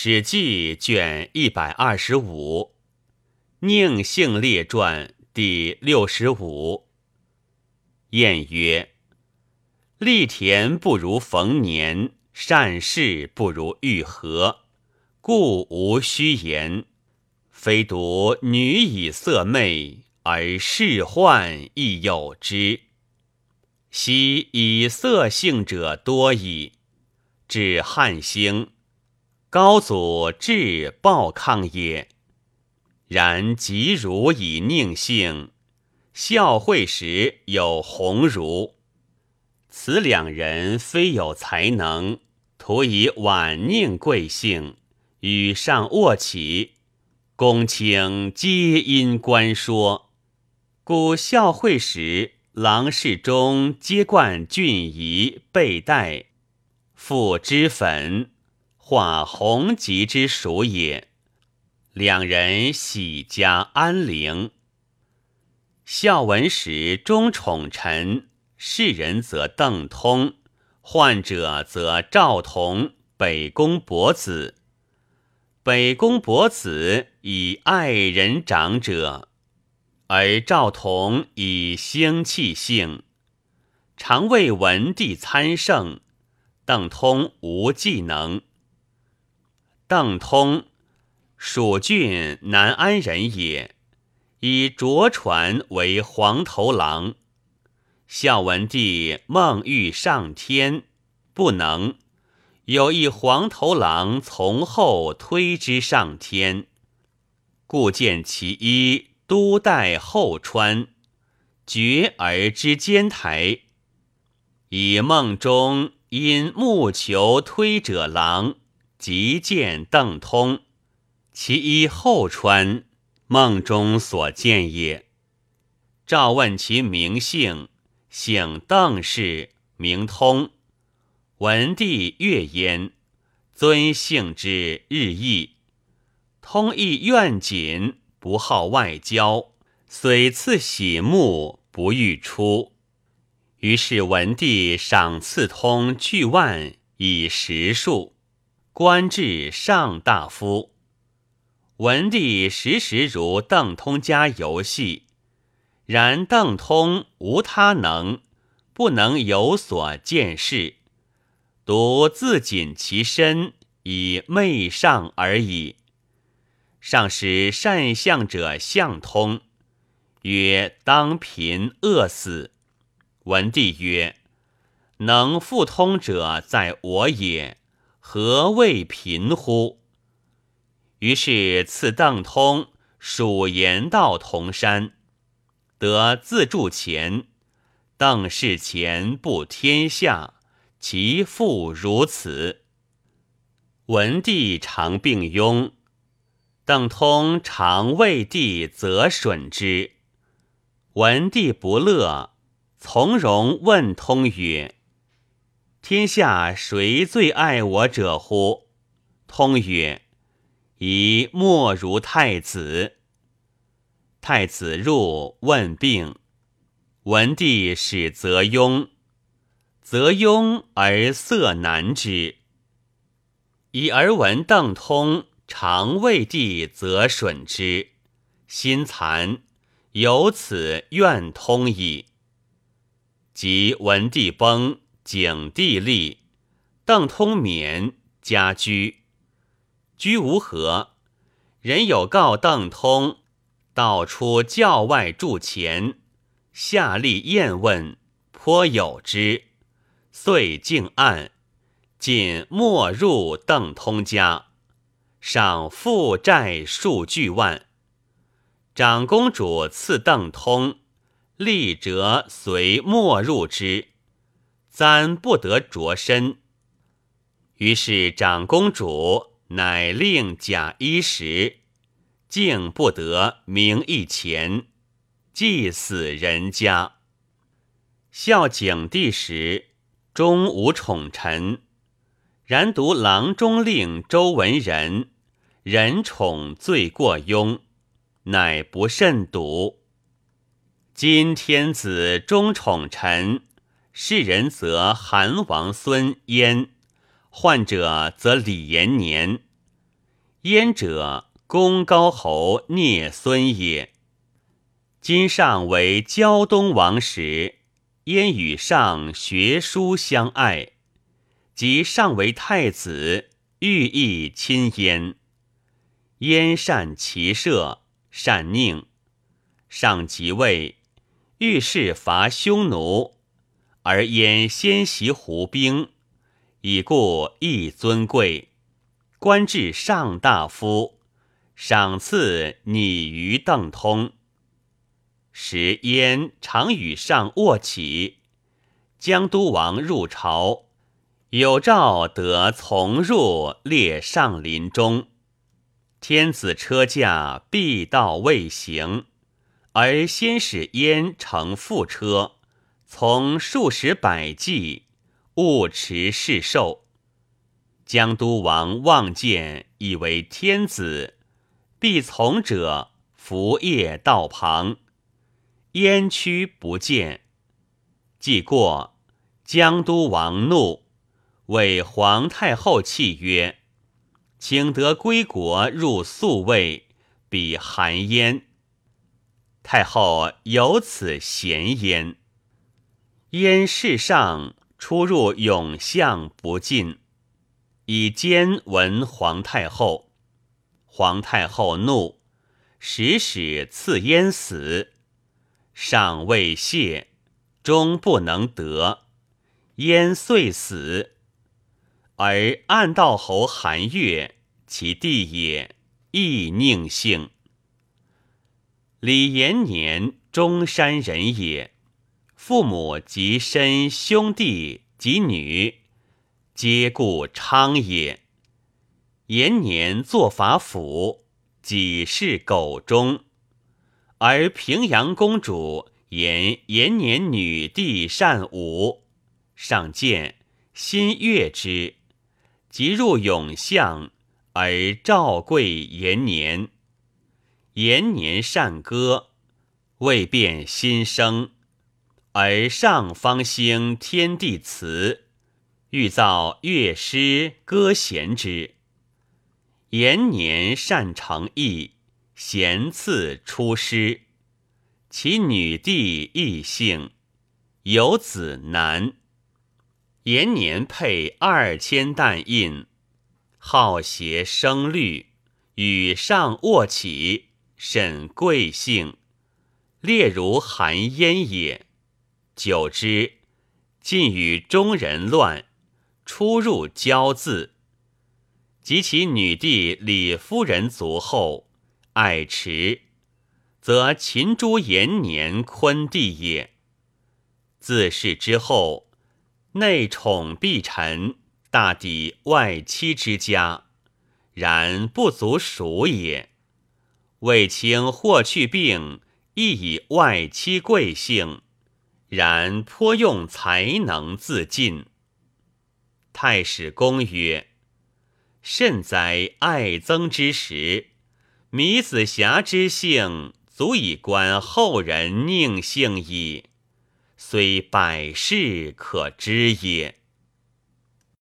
史记》卷一百二十五，《宁姓列传》第六十五。晏曰：“立田不如逢年，善事不如遇合，故无虚言。非独女以色媚，而仕宦亦有之。昔以色性者多矣，至汉兴。”高祖至暴抗也，然及如以宁性，孝惠时有鸿儒，此两人非有才能，徒以婉宁贵姓，与上卧起，公卿皆因官说，故孝惠时郎侍中皆冠俊仪背带，复脂粉。化弘吉之属也。两人喜家安陵。孝文时中宠臣，世人则邓通，患者则赵同、北宫伯子。北宫伯子以爱人长者，而赵同以兴气性，常为文帝参圣。邓通无技能。邓通，蜀郡南安人也，以卓传为黄头郎。孝文帝梦欲上天，不能，有一黄头郎从后推之上天，故见其衣都带后穿，绝而知肩台。以梦中因木求推者郎。即见邓通，其衣后穿，梦中所见也。赵问其名姓，姓邓氏，名通。文帝悦焉，尊姓之日益。通亦愿谨，不好外交，虽赐喜木，不欲出。于是文帝赏赐通巨万以食数。官至上大夫，文帝时时如邓通家游戏，然邓通无他能，不能有所见识，独自谨其身以媚上而已。上使善相者相通，曰：“当贫饿死。”文帝曰：“能复通者在我也。”何谓贫乎？于是赐邓通蜀盐道铜山，得自铸钱。邓氏钱布天下，其父如此。文帝常病庸，邓通常为帝则损之。文帝不乐，从容问通曰。天下谁最爱我者乎？通曰：“宜莫如太子。”太子入问病，文帝使则庸，则庸而色难之。以而闻邓通常为帝则损之，心残，由此怨通矣。及文帝崩。景帝立，邓通免家居，居无何。人有告邓通，道出教外铸钱，下吏验问，颇有之，遂敬案，仅没入邓通家，赏负债数巨万。长公主赐邓通，立折随没入之。簪不得着身，于是长公主乃令假衣食，竟不得名义钱，祭死人家。孝景帝时，终无宠臣，然独郎中令周文仁，人宠最过庸，乃不甚笃。今天子终宠臣。世人则韩王孙焉，患者则李延年，燕者，公高侯聂孙也。今上为胶东王时，燕与上学书相爱，及上为太子，欲意亲燕。燕善骑射，善佞。上即位，欲事伐匈奴，而燕先袭胡兵，以故亦尊贵，官至上大夫，赏赐拟于邓通。时燕常与上卧起，江都王入朝，有诏得从入列上林中。天子车驾必到未行，而先使燕乘副车，从数十百骑，勿持侍受。江都王望见，以为天子，必从者伏谒道旁，焉屈不见。既过，江都王怒，谓皇太后泣曰。请得归国入宿卫，比寒焉。太后有此贤焉。燕世上出入永巷不进，以奸闻皇太后。皇太后怒，使使赐燕死。上未谢，终不能得，燕遂死。而暗道侯韩越，其弟也，亦宁姓。李延年，中山人也。父母及身兄弟及女，皆故昌也。延年作法府，己是苟中。而平阳公主言延年女弟善舞，上见，心悦之。即入永巷，而赵贵延年。延年善歌，未变心声，而上方兴天地词，欲造乐师歌贤之。延年善成意，贤赐出师。其女弟异姓，有子男。延年配二千担印，好携声律，与上卧起，甚贵姓，列如寒烟也。久之，尽与中人乱，出入交字。及其女弟李夫人卒后，爱迟，则秦诸延年昆弟也。自是之后。内宠必臣，大抵外戚之家，然不足数也。卫青霍去病，亦以外戚贵姓，然颇用才能自尽。太史公曰：“甚哉爱憎之时，弥子瑕之性，足以观后人宁性矣。”虽百世可知也。